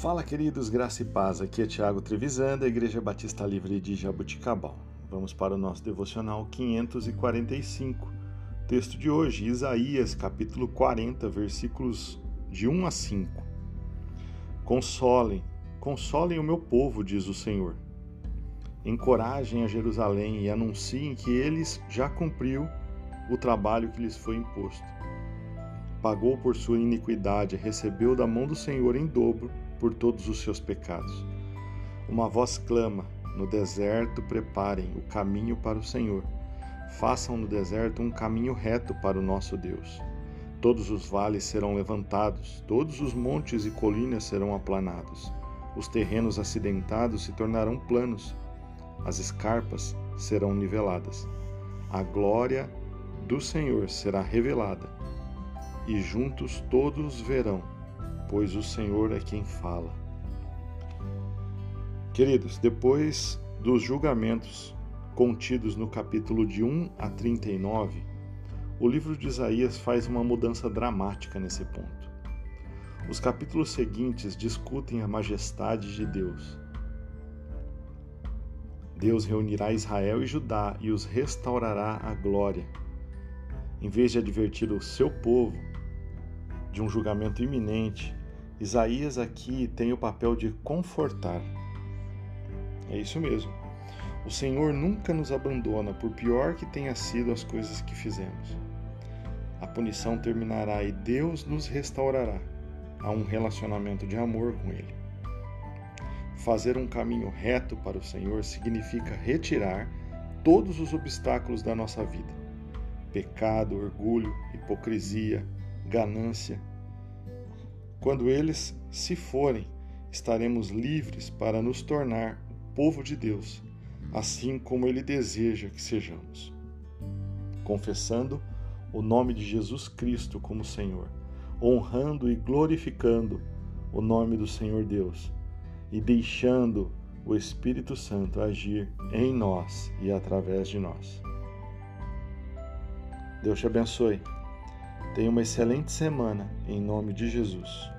Fala, queridos, graça e paz. Aqui é Tiago Trevisan, da Igreja Batista Livre de Jabuticabal. Vamos para o nosso devocional 545. Texto de hoje, Isaías, capítulo 40, versículos de 1 a 5. Consolem, consolem o meu povo, diz o Senhor. Encorajem a Jerusalém e anunciem que eles já cumpriu o trabalho que lhes foi imposto. Pagou por sua iniquidade, recebeu da mão do Senhor em dobro por todos os seus pecados. Uma voz clama: No deserto preparem o caminho para o Senhor. Façam no deserto um caminho reto para o nosso Deus. Todos os vales serão levantados, todos os montes e colinas serão aplanados. Os terrenos acidentados se tornarão planos, as escarpas serão niveladas. A glória do Senhor será revelada, e juntos todos verão pois o Senhor é quem fala. Queridos, depois dos julgamentos contidos no capítulo de 1 a 39, o livro de Isaías faz uma mudança dramática nesse ponto. Os capítulos seguintes discutem a majestade de Deus. Deus reunirá Israel e Judá e os restaurará à glória. Em vez de advertir o seu povo de um julgamento iminente, Isaías aqui tem o papel de confortar. É isso mesmo. O Senhor nunca nos abandona, por pior que tenha sido as coisas que fizemos. A punição terminará e Deus nos restaurará a um relacionamento de amor com Ele. Fazer um caminho reto para o Senhor significa retirar todos os obstáculos da nossa vida: pecado, orgulho, hipocrisia, ganância, quando eles se forem, estaremos livres para nos tornar o povo de Deus, assim como Ele deseja que sejamos. Confessando o nome de Jesus Cristo como Senhor, honrando e glorificando o nome do Senhor Deus e deixando o Espírito Santo agir em nós e através de nós. Deus te abençoe. Tenha uma excelente semana, em nome de Jesus.